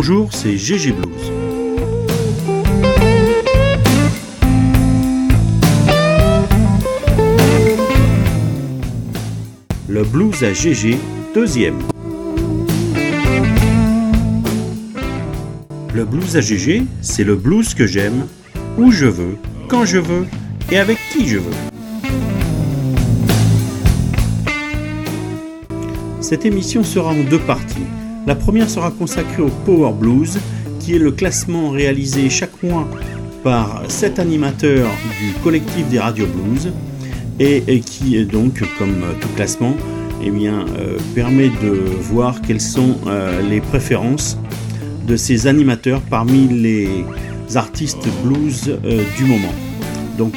Bonjour, c'est GG Blues. Le blues à GG, deuxième. Le blues à GG, c'est le blues que j'aime, où je veux, quand je veux et avec qui je veux. Cette émission sera en deux parties. La première sera consacrée au Power Blues, qui est le classement réalisé chaque mois par sept animateurs du collectif des Radio Blues et, qui donc, comme tout classement, eh euh, permet de voir quelles sont euh, les préférences de ces animateurs parmi les artistes blues euh, du moment. Donc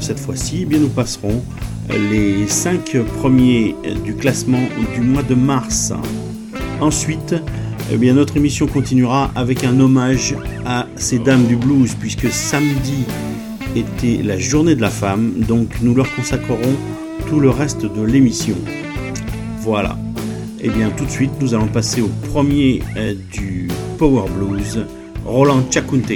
cette fois-ci, eh bien, nous passerons les cinq premiers du classement du mois de mars. Ensuite, eh bien, notre émission continuera avec un hommage à ces dames du blues, puisque samedi était la journée de la femme, donc nous leur consacrerons tout le reste de l'émission. Voilà. Et eh bien tout de suite, nous allons passer au premier euh, du Power Blues, Roland Chakunte.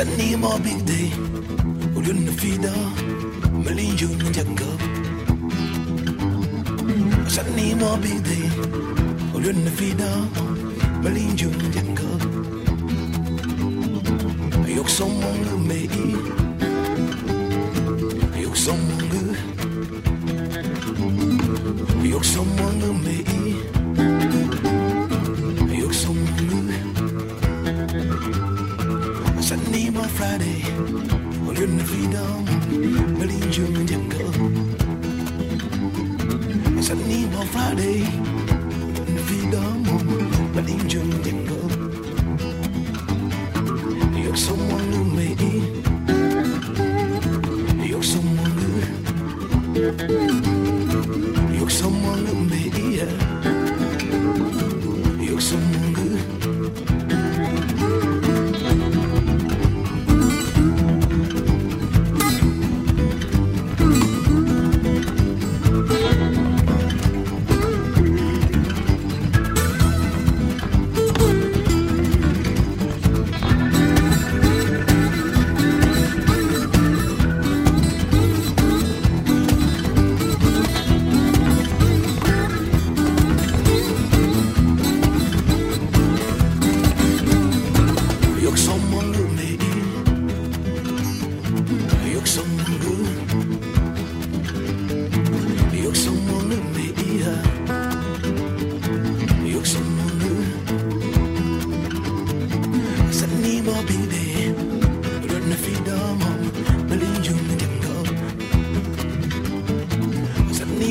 سألني ما بيقدر قولوا لنا في ده مليون جون نتجاوب سألني ما بيقدر قولوا لنا في ده مليون جون نتجاوب Yok son görmeyi Yok son gör Yok son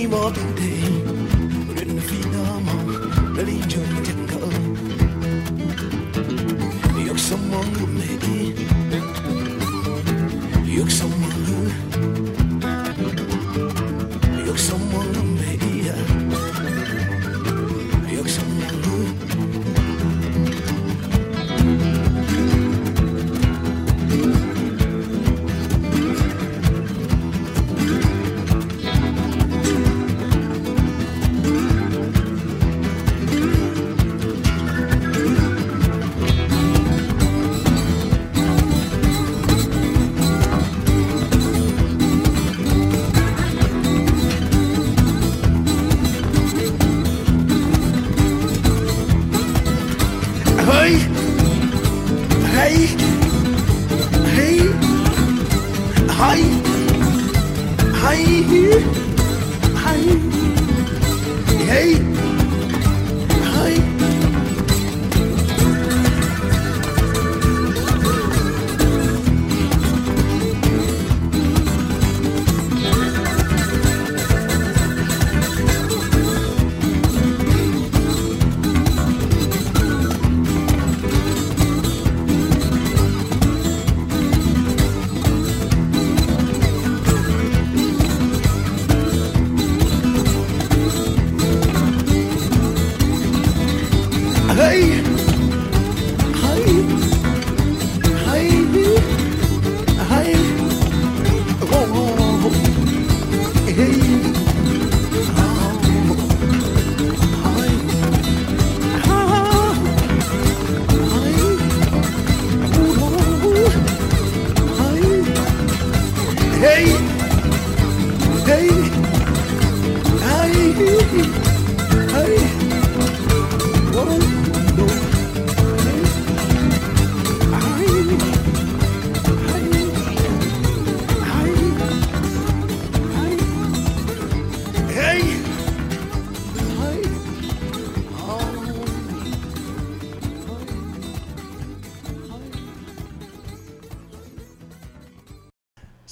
more than day.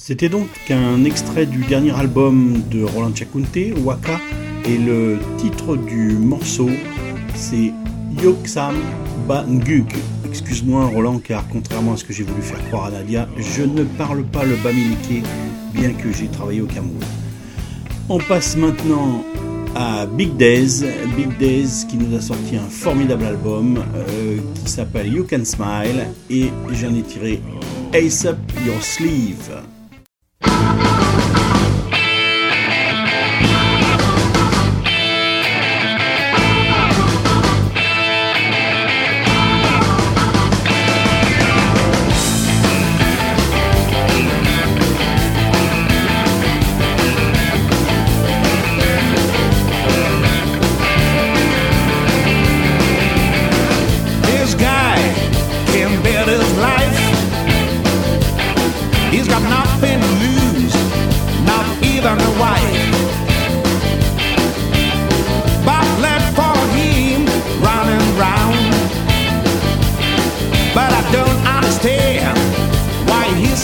C'était donc un extrait du dernier album de Roland Chakunte, Waka, et le titre du morceau, c'est Yoksam Banguk. Excuse-moi Roland, car contrairement à ce que j'ai voulu faire croire à Nadia, je ne parle pas le bamileke, bien que j'ai travaillé au Cameroun. On passe maintenant à Big Days. Big Days qui nous a sorti un formidable album euh, qui s'appelle You Can Smile et j'en ai tiré Ace Up Your Sleeve.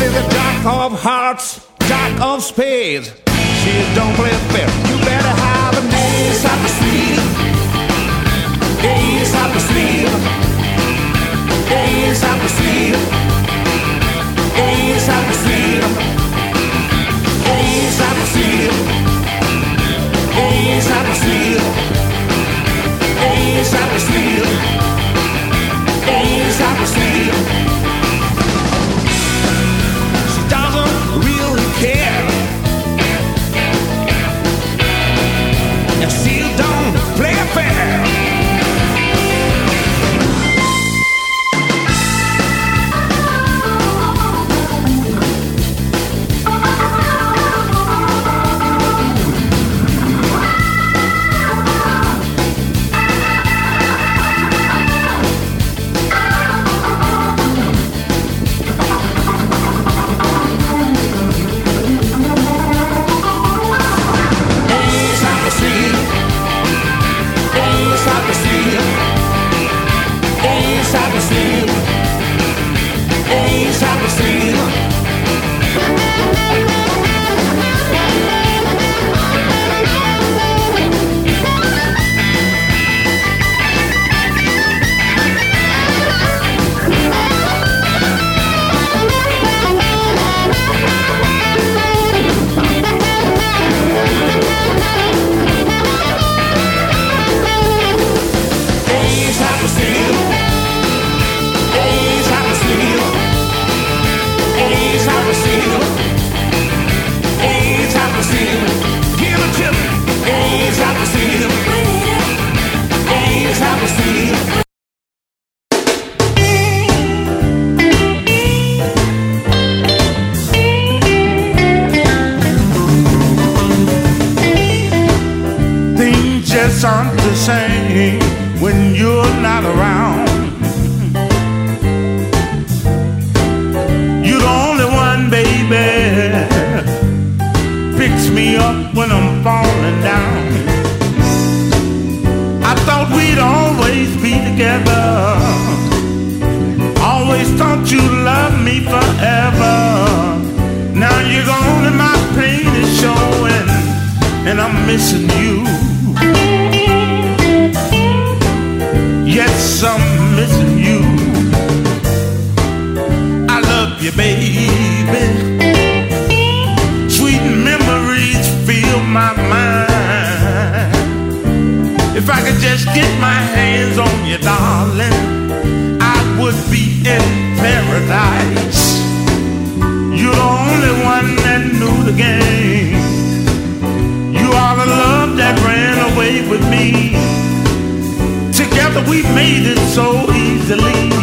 is a jack of hearts, jack of spades. She don't play fair. You better have an ace up your sleeve. Ace up your sleeve. Ace up your sleeve. Ace up your sleeve. Ace up your sleeve. Ace up your sleeve. Ace up your sleeve. believe.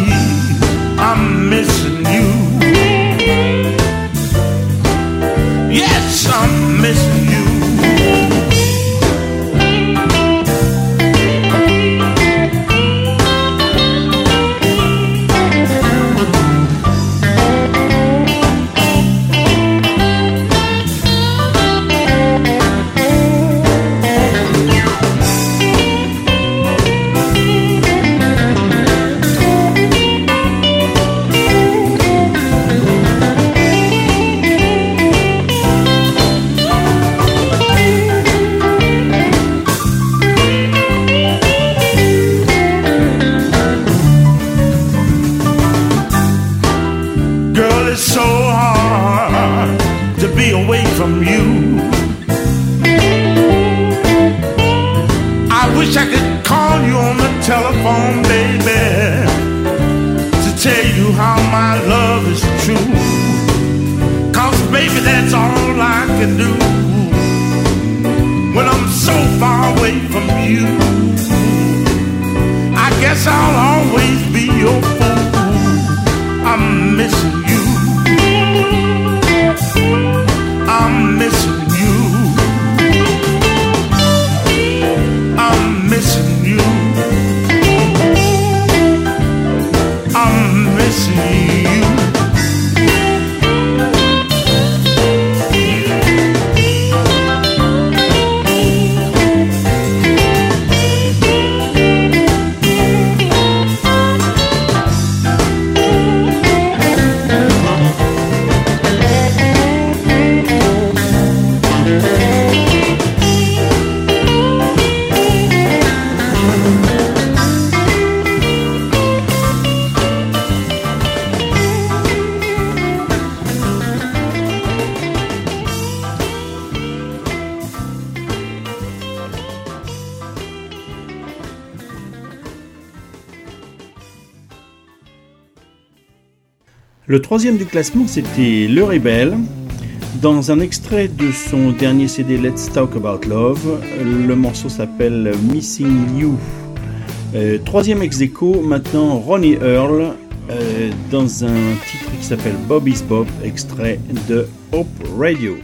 Le troisième du classement, c'était Le Rebelle. Dans un extrait de son dernier CD Let's Talk About Love, le morceau s'appelle Missing You. Euh, troisième ex aequo, maintenant Ronnie Earl, euh, dans un titre qui s'appelle Bobby's Bob, extrait de Hope Radio.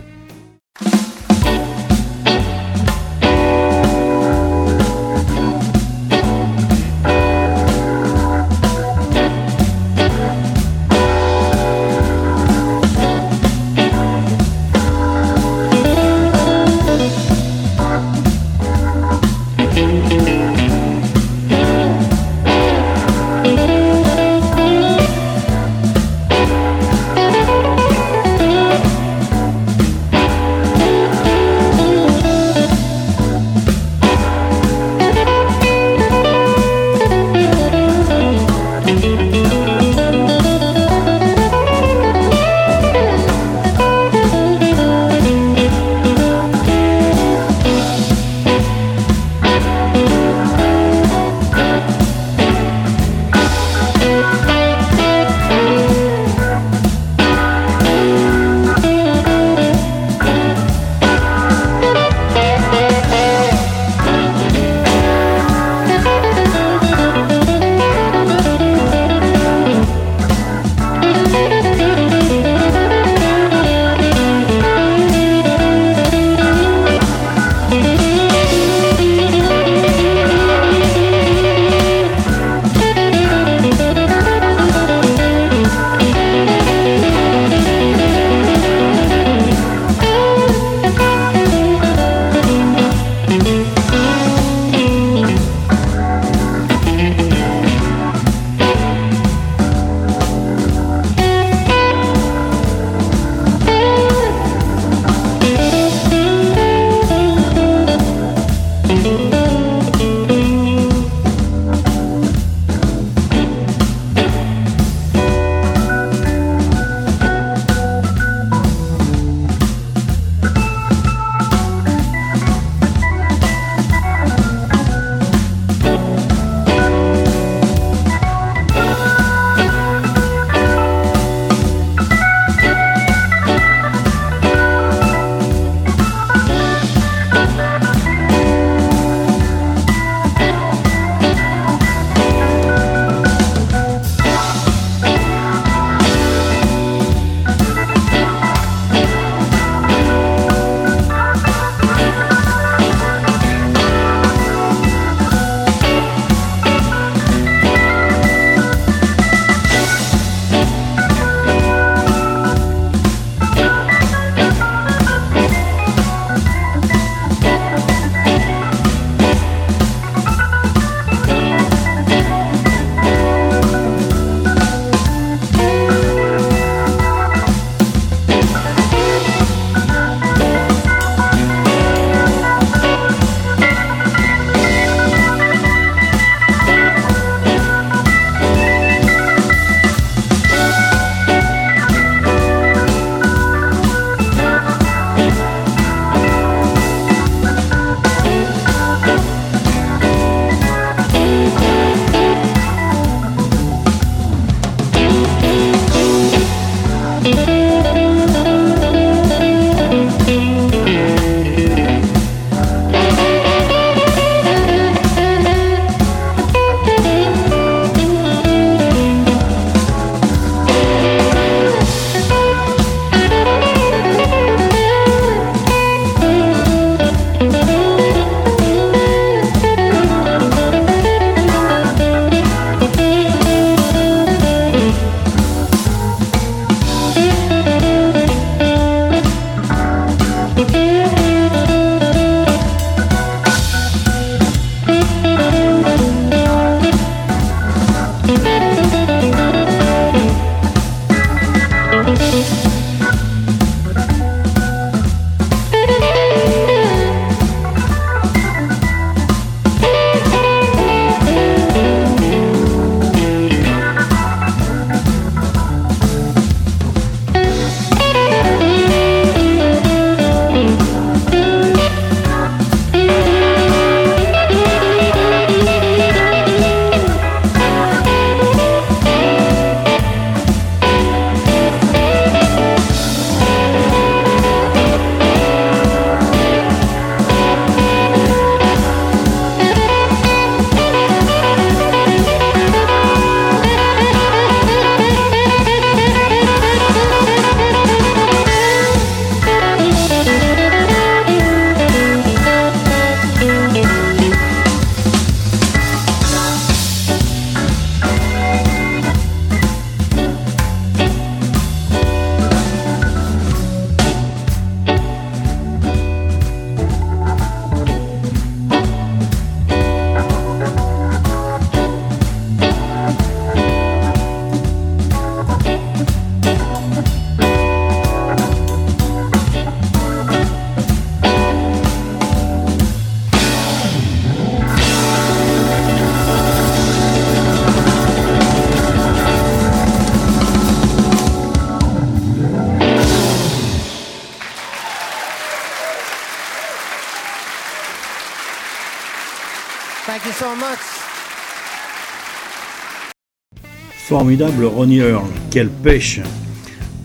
Ronnie Earl, quelle pêche.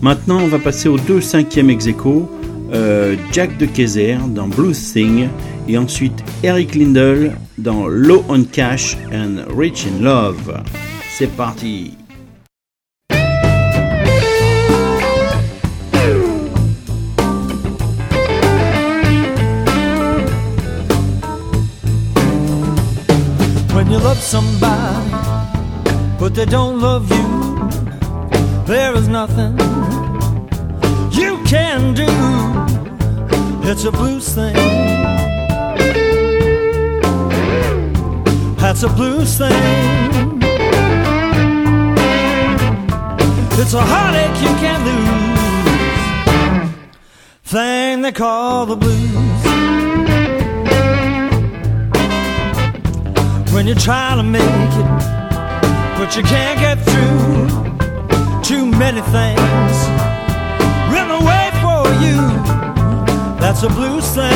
Maintenant, on va passer aux deux cinquièmes ex euh, Jack de Kayser dans Blues Thing et ensuite Eric Lindell dans Low on Cash and Rich in Love. C'est parti. When you love but they don't love you. There is nothing you can do. It's a blues thing. That's a blues thing. It's a heartache you can't lose. Thing they call the blues. When you're trying to make it but you can't get through. Too many things in the way for you. That's a blues thing.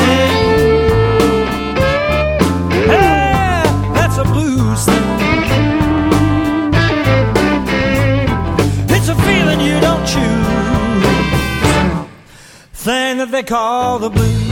Hey, that's a blues thing. It's a feeling you don't choose. Thing that they call the blues.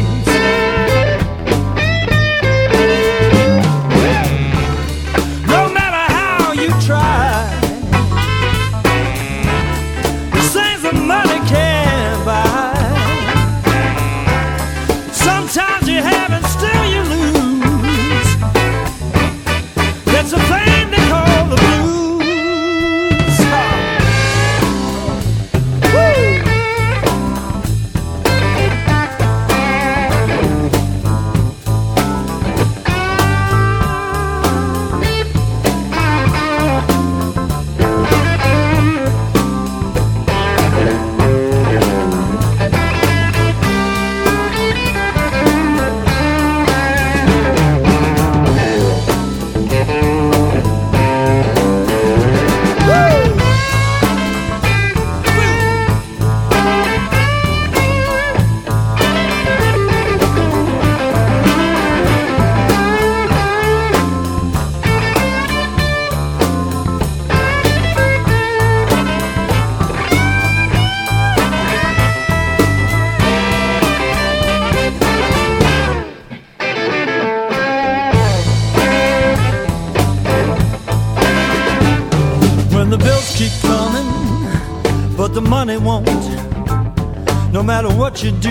What you do.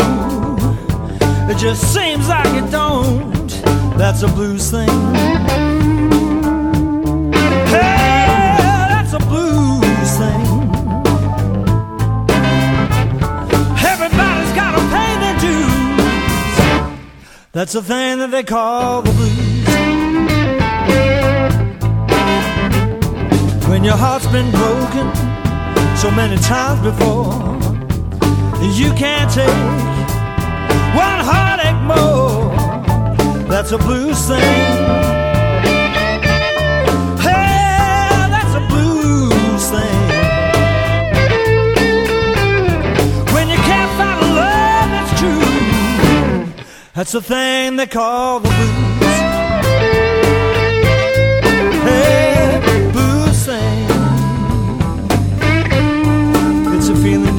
It just seems like it don't. That's a blues thing. Hey, that's a blues thing. Everybody's got a pay their dues. That's a thing that they call the blues. When your heart's been broken so many times before. You can't take one heartache more. That's a blues thing. Hey, that's a blues thing. When you can't find a love that's true, that's the thing they call the blues. A feeling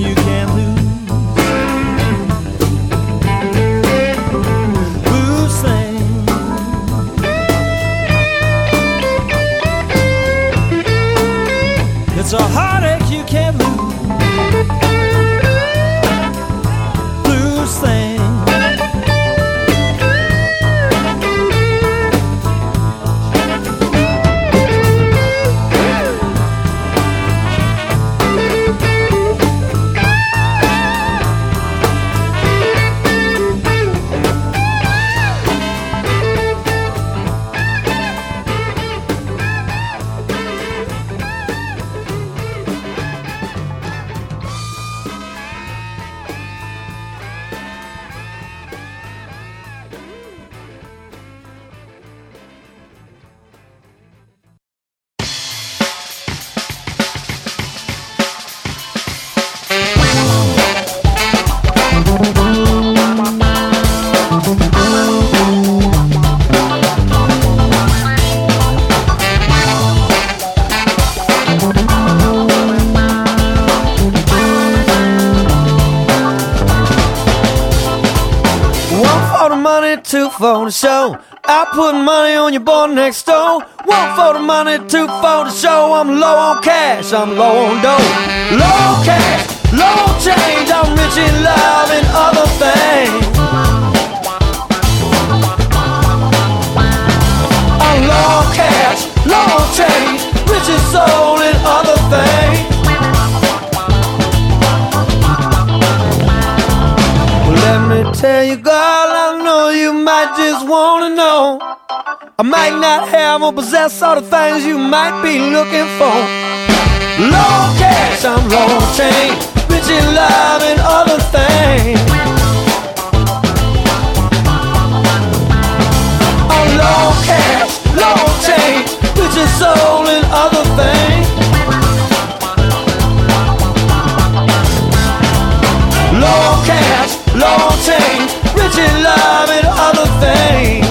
for the show. I put money on your boy next door. One for the money, two for the show. I'm low on cash, I'm low on dough. Low cash, low change. I'm rich in love and other things. I'm low cash, low change. Rich in soul and other things. Let me tell you, girl, I might not have or possess all the things you might be looking for. Low cash, I'm low change, rich in love and other things. I'm low cash, low change, rich in soul and other things. Low cash, low change, rich in love and other things.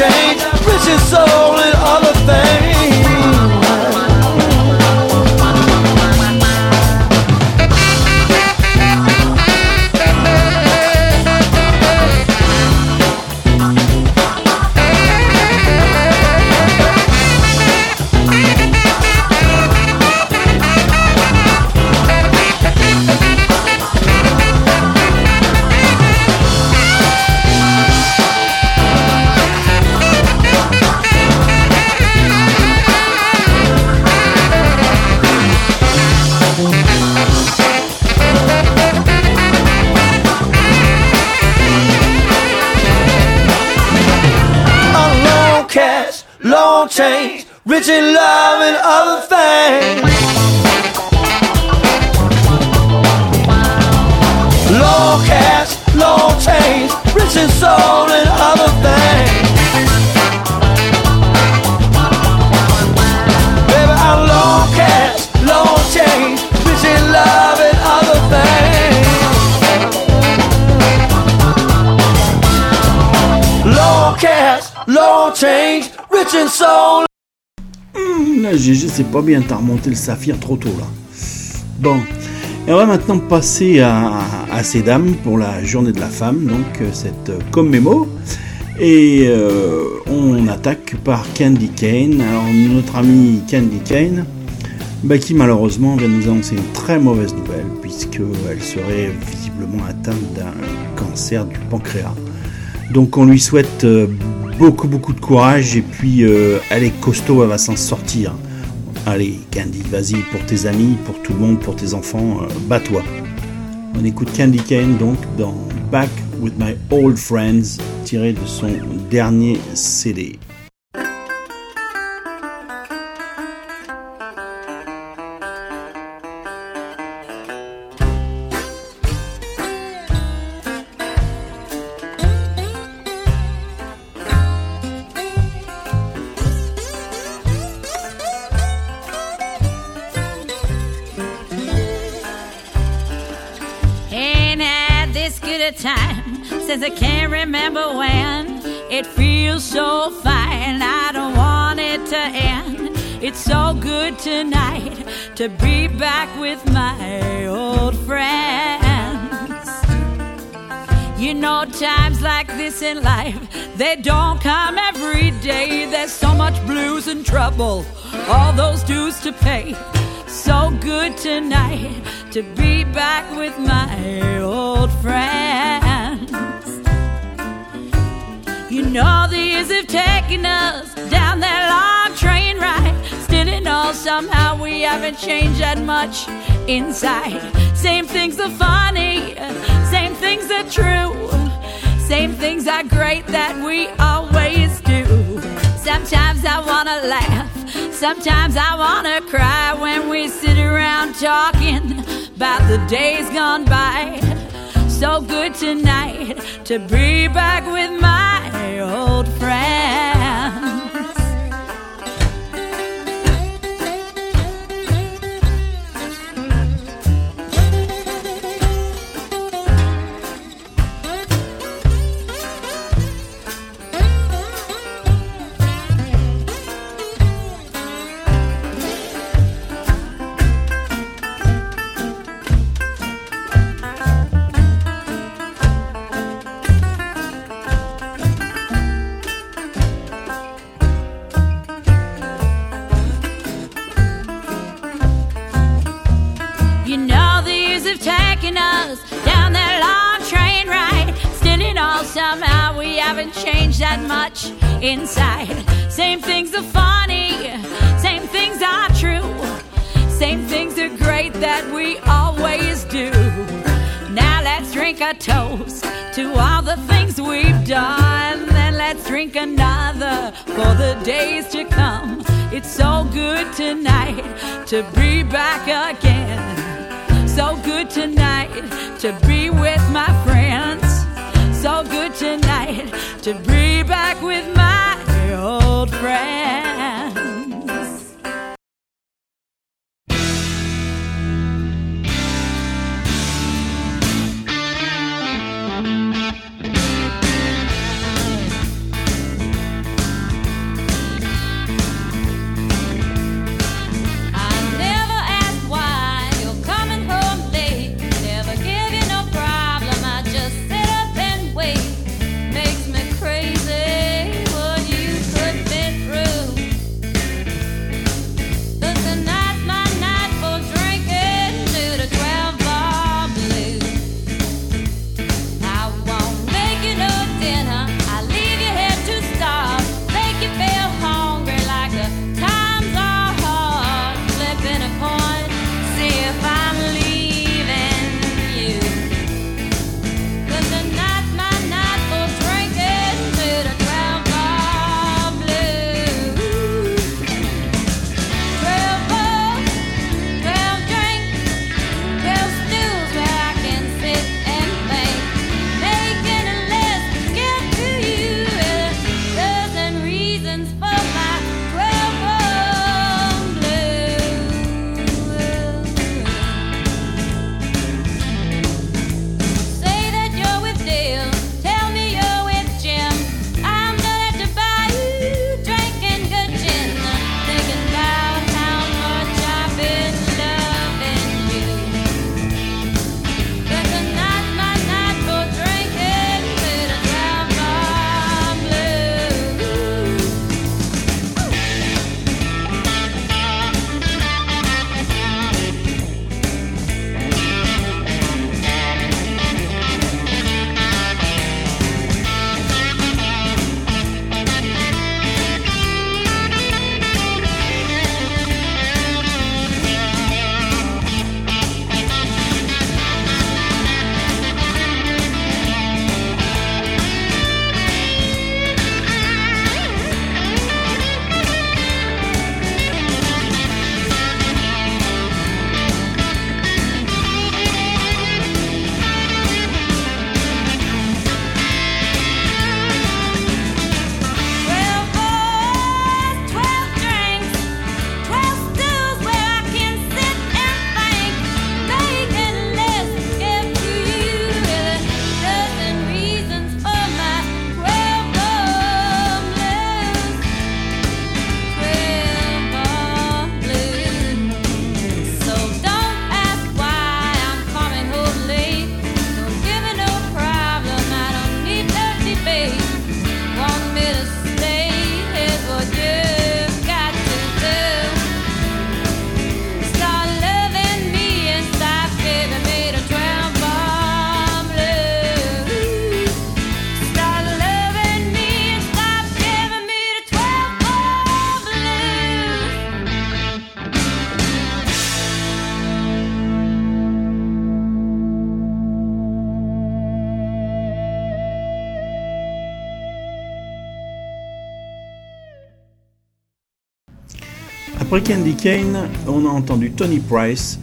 Change, rich in soul and other c'est pas bien, t'as remonté le saphir trop tôt là. Bon, et on va maintenant passer à, ces dames pour la journée de la femme, donc euh, cette euh, commémo. Et euh, on attaque par Candy Kane. Alors, notre amie Candy Kane, bah, qui malheureusement vient nous annoncer une très mauvaise nouvelle, puisqu'elle serait visiblement atteinte d'un cancer du pancréas. Donc on lui souhaite beaucoup beaucoup de courage et puis euh, elle est costaud, elle va s'en sortir. Allez Candy, vas-y pour tes amis, pour tout le monde, pour tes enfants, euh, bats-toi. On écoute Candy Kane donc dans Back with My Old Friends, tiré de son dernier CD. Since I can't remember when. It feels so fine, I don't want it to end. It's so good tonight to be back with my old friends. You know, times like this in life, they don't come every day. There's so much blues and trouble, all those dues to pay. So good tonight to be back with my old friends. You know the years have taken us down that long train ride. Still in all, somehow we haven't changed that much inside. Same things are funny, same things are true. Same things are great that we always do. Sometimes I wanna laugh, sometimes I wanna cry when we sit around talking about the days gone by so good tonight to be back with my old friend. Haven't changed that much inside. Same things are funny, same things are true, same things are great that we always do. Now let's drink a toast to all the things we've done. Then let's drink another for the days to come. It's so good tonight to be back again. So good tonight to be with my friends so good tonight to be back with my old friend. Après Candy Kane, on a entendu Tony Price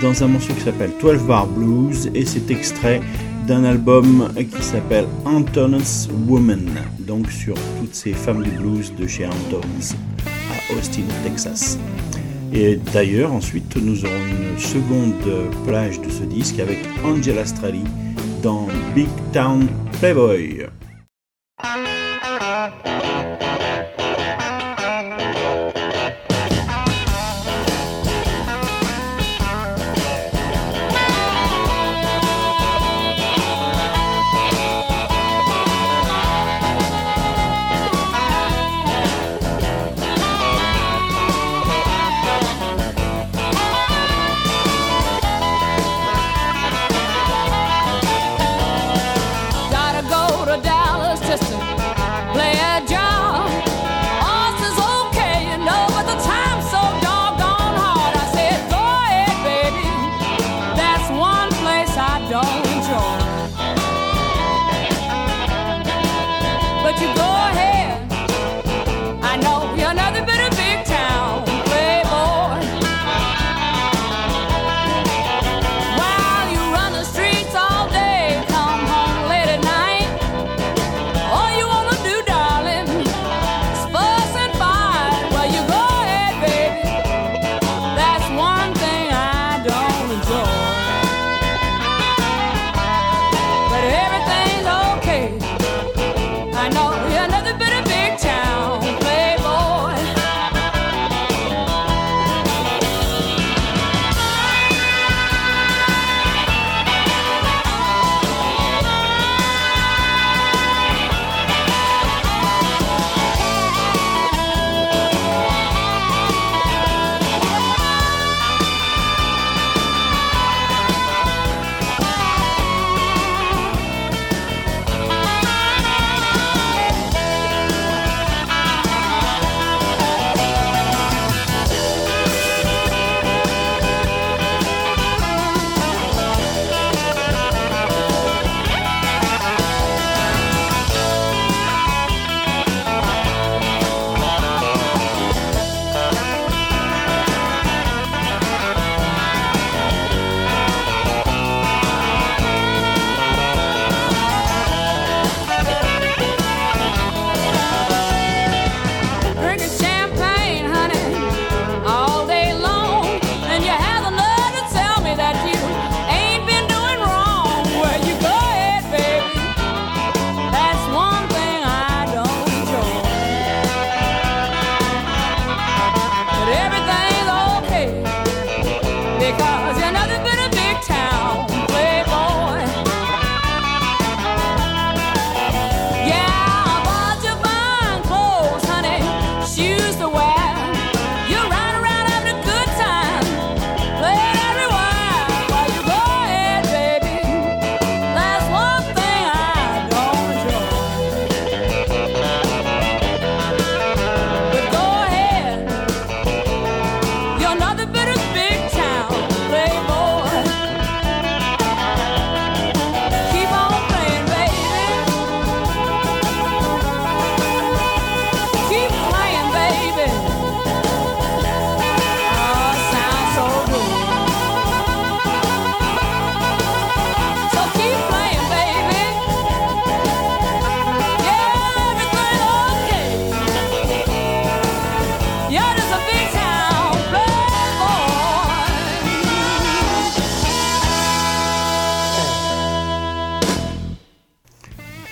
dans un morceau qui s'appelle 12 Bar Blues et c'est extrait d'un album qui s'appelle Anton's Woman, donc sur toutes ces femmes du blues de chez Anton's à Austin, Texas. Et d'ailleurs, ensuite, nous aurons une seconde plage de ce disque avec Angela Strelly dans Big Town Playboy.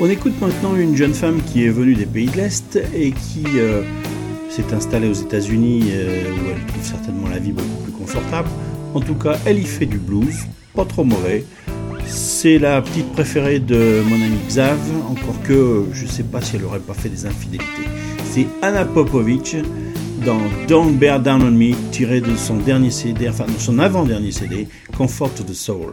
On écoute maintenant une jeune femme qui est venue des pays de l'Est et qui euh, s'est installée aux États-Unis euh, où elle trouve certainement la vie beaucoup plus confortable. En tout cas, elle y fait du blues, pas trop mauvais. C'est la petite préférée de mon ami Xav, encore que je ne sais pas si elle n'aurait pas fait des infidélités. C'est Anna Popovic dans Don't Bear Down on Me, tiré de son dernier CD, enfin de son avant-dernier CD, Comfort the Soul.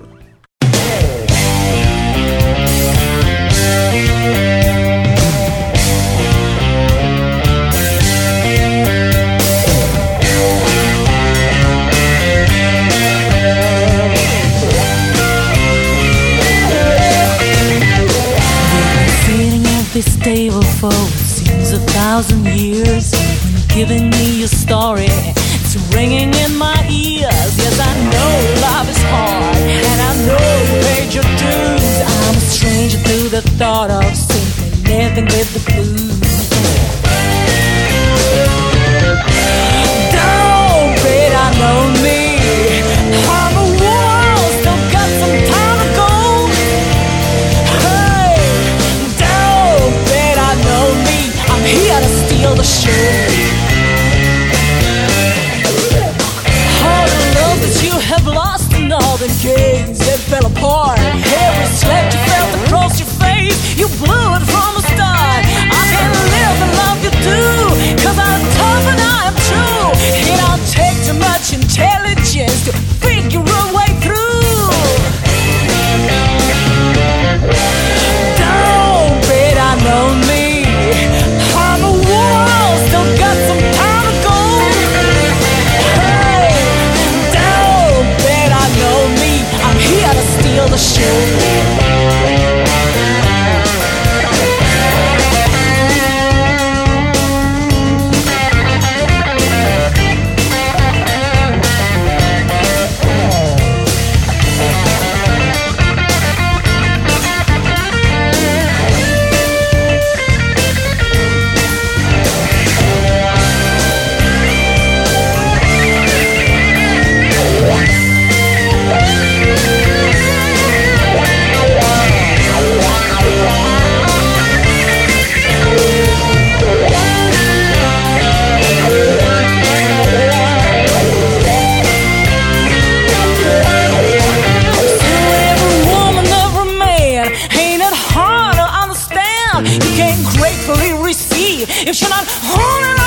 table for what seems a thousand years. When you're giving me your story, it's ringing in my ears. Yes, I know love is hard, and I know you paid your dues. I'm a stranger to the thought of simply living with the blues. Rolling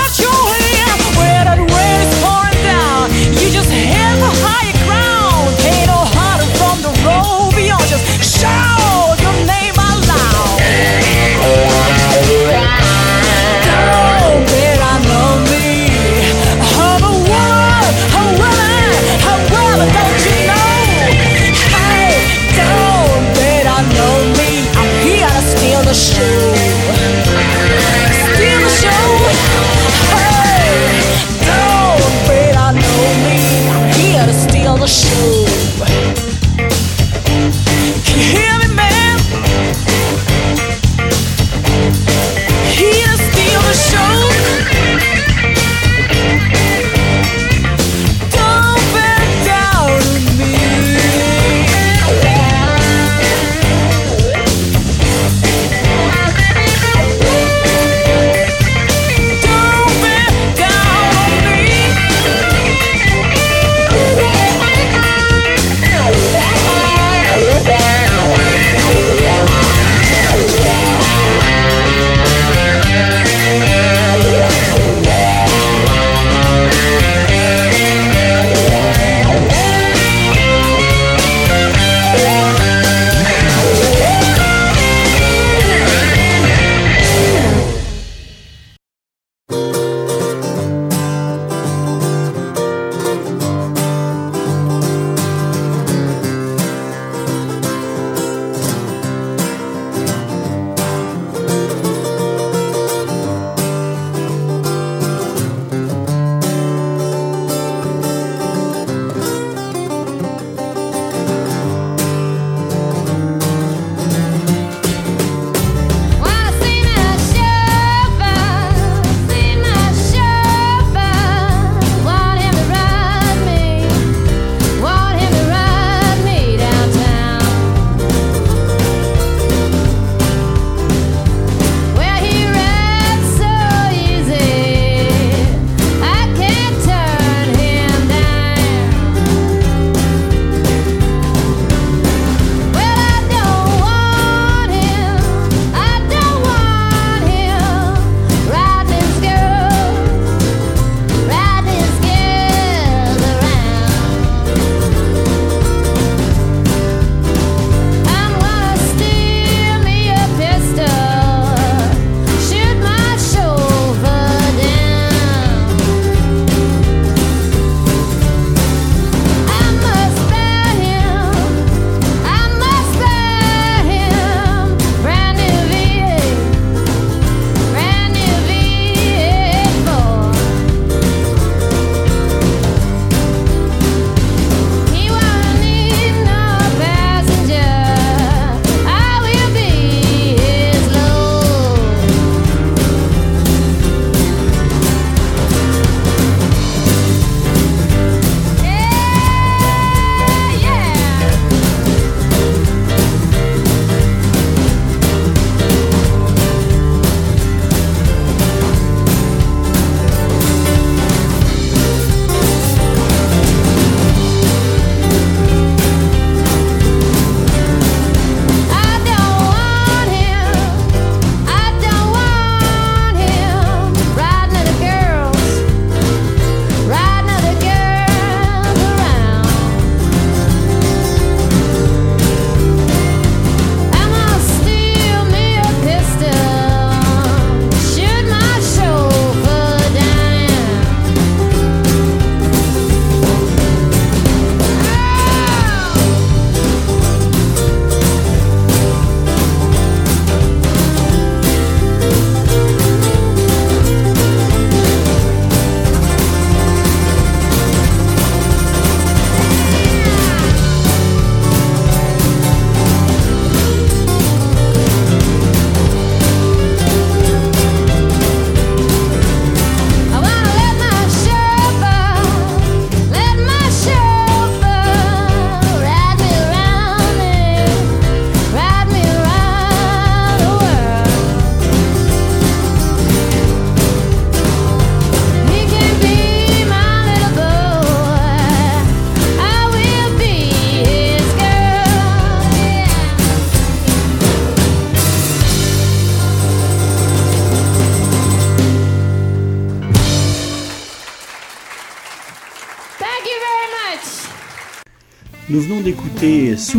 Nous venons d'écouter Sue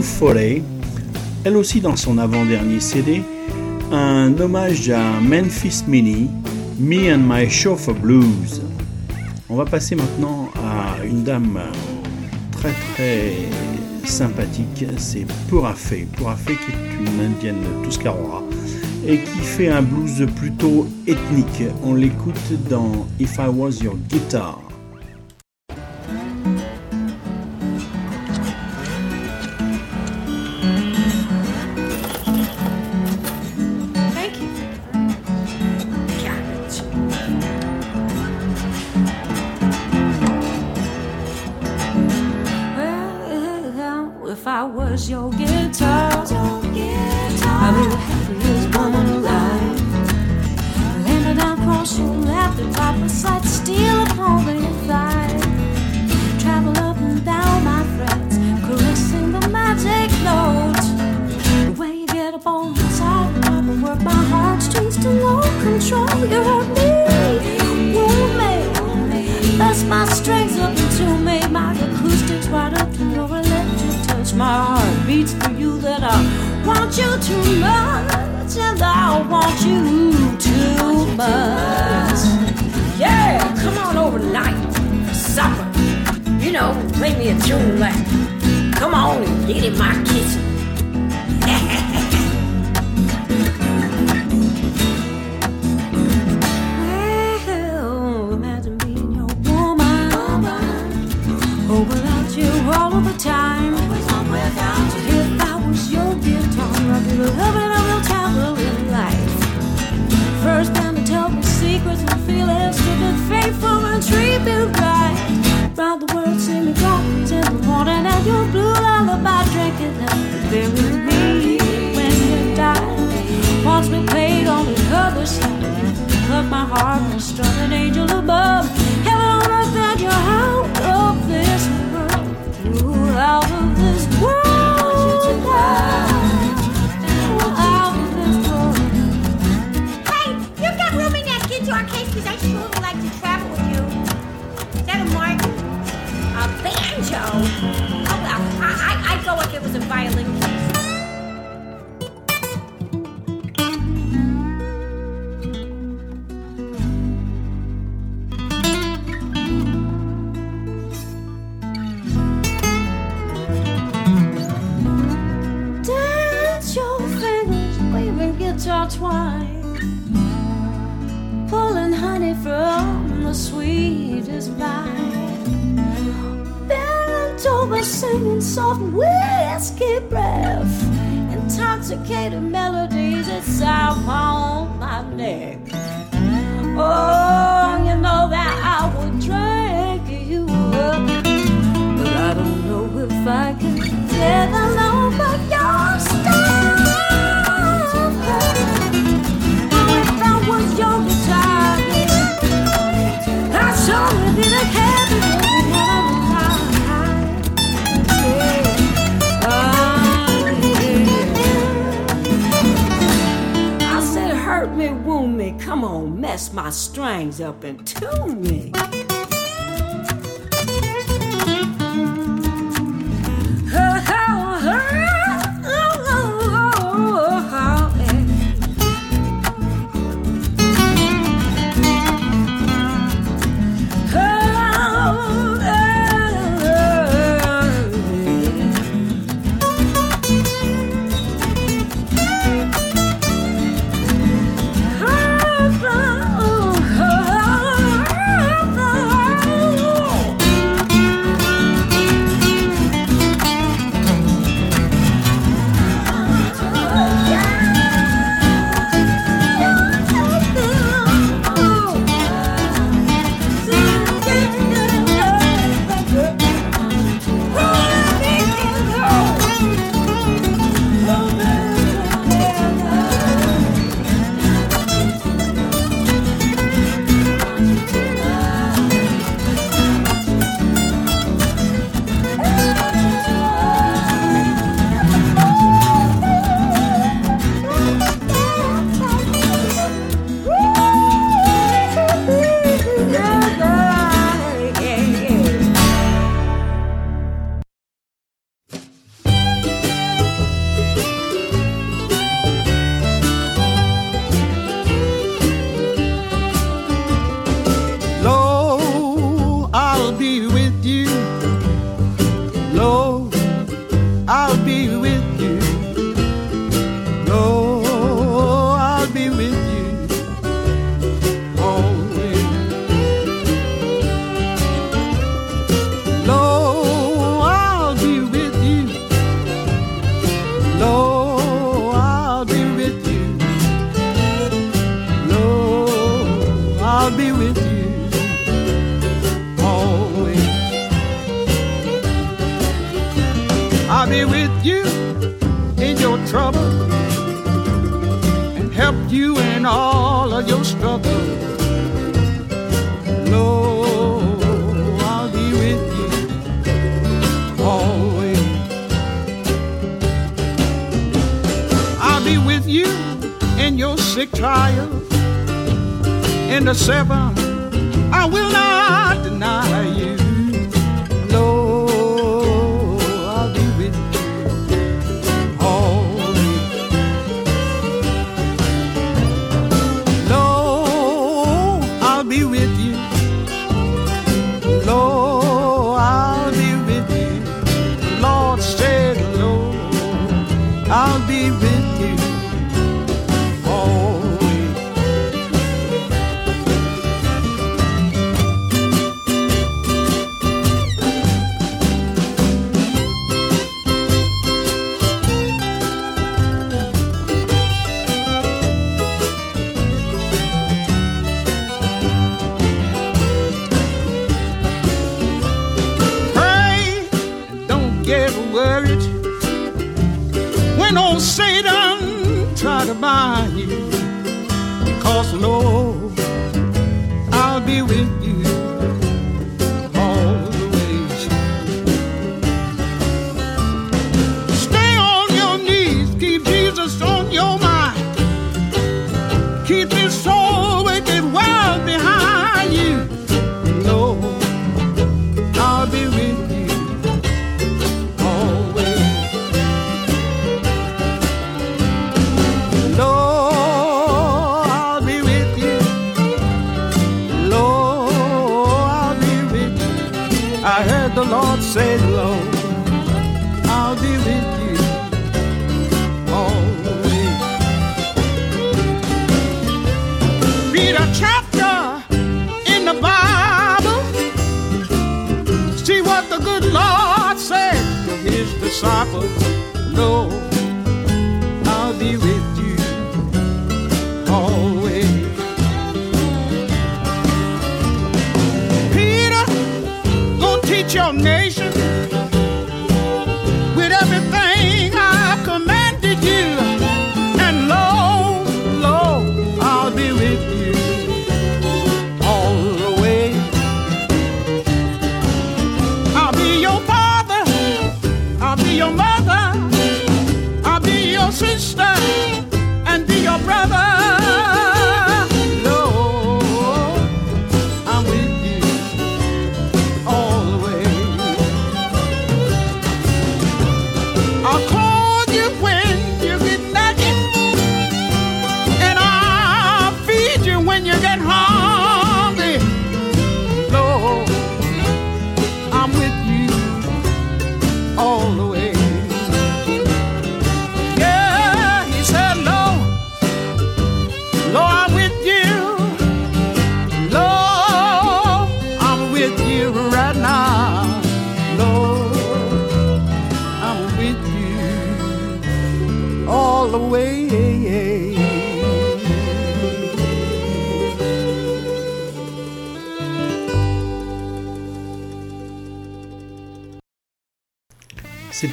elle aussi dans son avant-dernier CD, un hommage à Memphis Mini, Me and My Show for Blues. On va passer maintenant à une dame très très sympathique, c'est Purafé. Purafé qui est une indienne Tuscarora et qui fait un blues plutôt ethnique. On l'écoute dans If I Was Your Guitar. was your gift. play me a tune like, come on and get in my kitchen. darkness of an angel above. Heaven on earth and you're out of this world. Out of this world. Out of this world. Hey, you've got I sure would like to travel with you. That mark? A banjo? Oh well, I, I, I'd go if it was a violin. twine, pulling honey from the sweetest vine. Bent over, singing soft whiskey breath, intoxicated melodies that sound on my neck. Oh, you know that I would drink you up, but I don't know if I can tear get along. my strings up and tune me.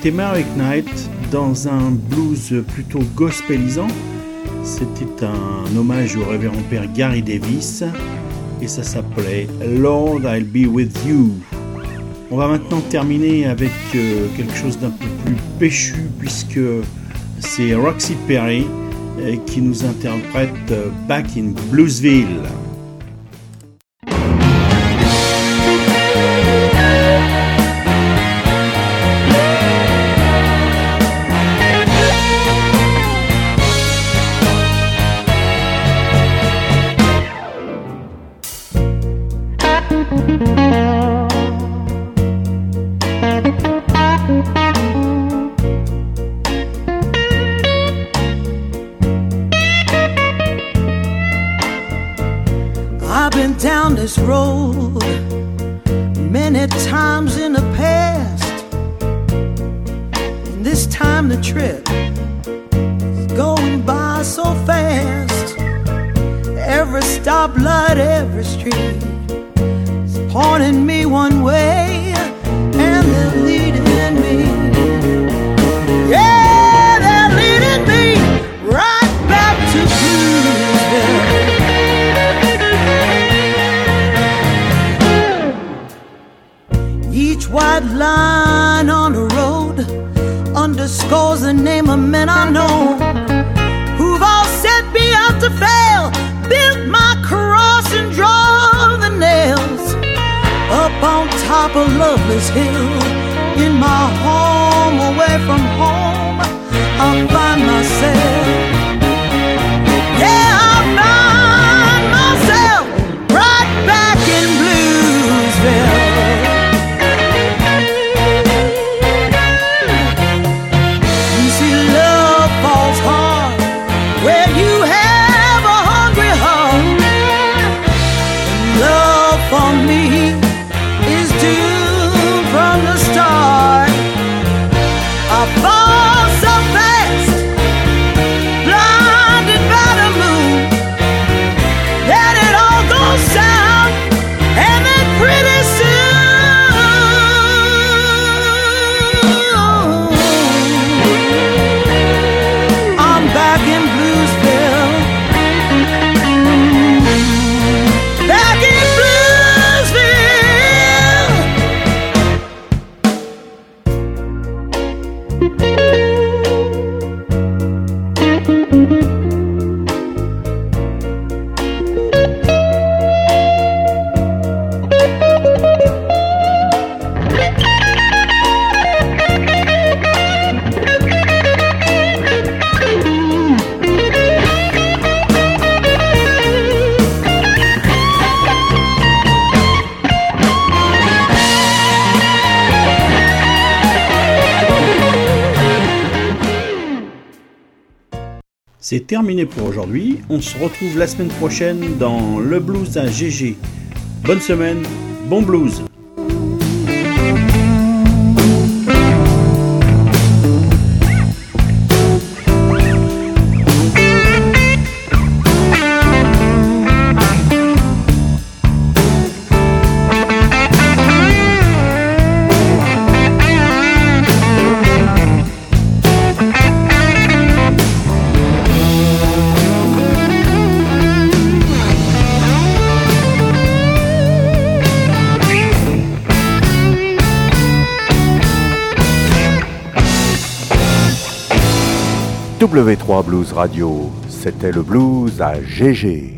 C'était Merrick Knight dans un blues plutôt gospelisant. C'était un hommage au révérend père Gary Davis et ça s'appelait Lord I'll Be With You. On va maintenant terminer avec euh, quelque chose d'un peu plus péchu puisque c'est Roxy Perry euh, qui nous interprète euh, Back in Bluesville. C'est terminé pour aujourd'hui. On se retrouve la semaine prochaine dans Le Blues à GG. Bonne semaine, bon blues W3 Blues Radio, c'était le blues à GG.